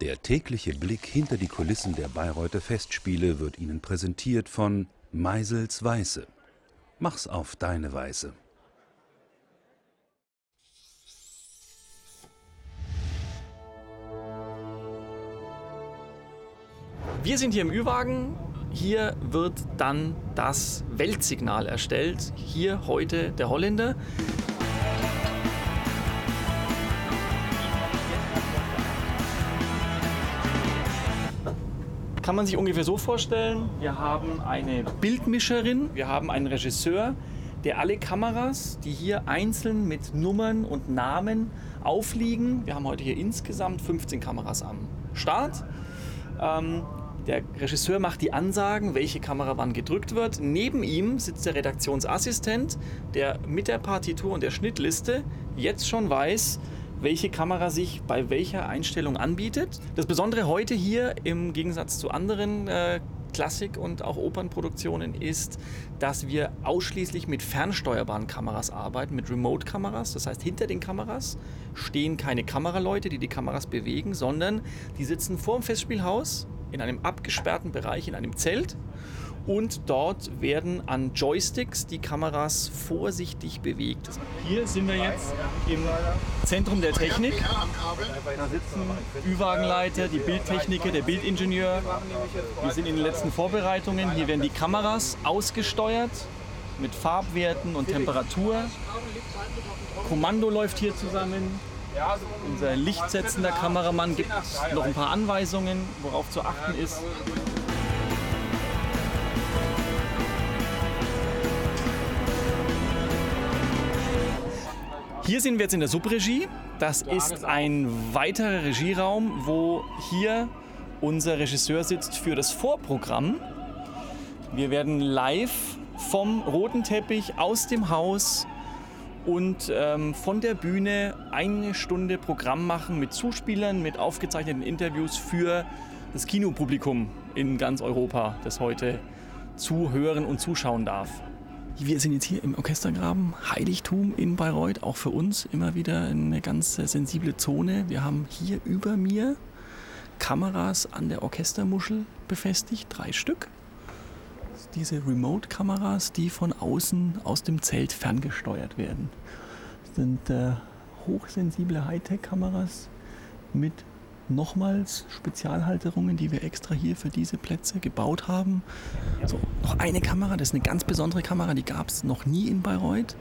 Der tägliche Blick hinter die Kulissen der Bayreuther Festspiele wird Ihnen präsentiert von Meisels Weiße. Mach's auf deine Weise. Wir sind hier im Ü-Wagen. Hier wird dann das Weltsignal erstellt. Hier heute der Holländer. Kann man sich ungefähr so vorstellen, wir haben eine Bildmischerin, wir haben einen Regisseur, der alle Kameras, die hier einzeln mit Nummern und Namen aufliegen, wir haben heute hier insgesamt 15 Kameras am Start. Ähm, der Regisseur macht die Ansagen, welche Kamera wann gedrückt wird. Neben ihm sitzt der Redaktionsassistent, der mit der Partitur und der Schnittliste jetzt schon weiß, welche Kamera sich bei welcher Einstellung anbietet. Das Besondere heute hier im Gegensatz zu anderen äh, Klassik- und auch Opernproduktionen ist, dass wir ausschließlich mit fernsteuerbaren Kameras arbeiten, mit Remote-Kameras. Das heißt, hinter den Kameras stehen keine Kameraleute, die die Kameras bewegen, sondern die sitzen vor dem Festspielhaus in einem abgesperrten Bereich, in einem Zelt und dort werden an Joysticks die Kameras vorsichtig bewegt. Hier sind wir jetzt im Zentrum der Technik. Da sitzen Ü-Wagenleiter, die Bildtechniker, der Bildingenieur. Wir sind in den letzten Vorbereitungen. Hier werden die Kameras ausgesteuert mit Farbwerten und Temperatur. Kommando läuft hier zusammen. Unser lichtsetzender Kameramann gibt noch ein paar Anweisungen, worauf zu achten ist. Hier sind wir jetzt in der Subregie. Das ist ein weiterer Regieraum, wo hier unser Regisseur sitzt für das Vorprogramm. Wir werden live vom roten Teppich aus dem Haus und ähm, von der Bühne eine Stunde Programm machen mit Zuspielern, mit aufgezeichneten Interviews für das Kinopublikum in ganz Europa, das heute zuhören und zuschauen darf. Wir sind jetzt hier im Orchestergraben, Heiligtum in Bayreuth, auch für uns immer wieder eine ganz sensible Zone. Wir haben hier über mir Kameras an der Orchestermuschel befestigt, drei Stück. Diese Remote-Kameras, die von außen aus dem Zelt ferngesteuert werden. Das sind äh, hochsensible Hightech-Kameras mit nochmals Spezialhalterungen, die wir extra hier für diese Plätze gebaut haben. So, noch eine Kamera, das ist eine ganz besondere Kamera, die gab es noch nie in Bayreuth.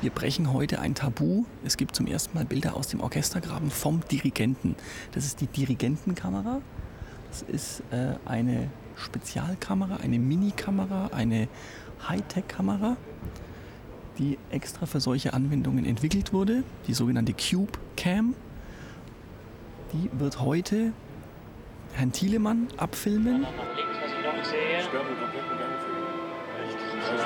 Wir brechen heute ein Tabu. Es gibt zum ersten Mal Bilder aus dem Orchestergraben vom Dirigenten. Das ist die Dirigentenkamera. Das ist äh, eine Spezialkamera, eine Mini-Kamera, eine Hightech-Kamera, die extra für solche Anwendungen entwickelt wurde, die sogenannte Cube Cam. Die wird heute Herrn Thielemann abfilmen. Links, was ich noch sehe. Für ihn. Echt? Das heißt,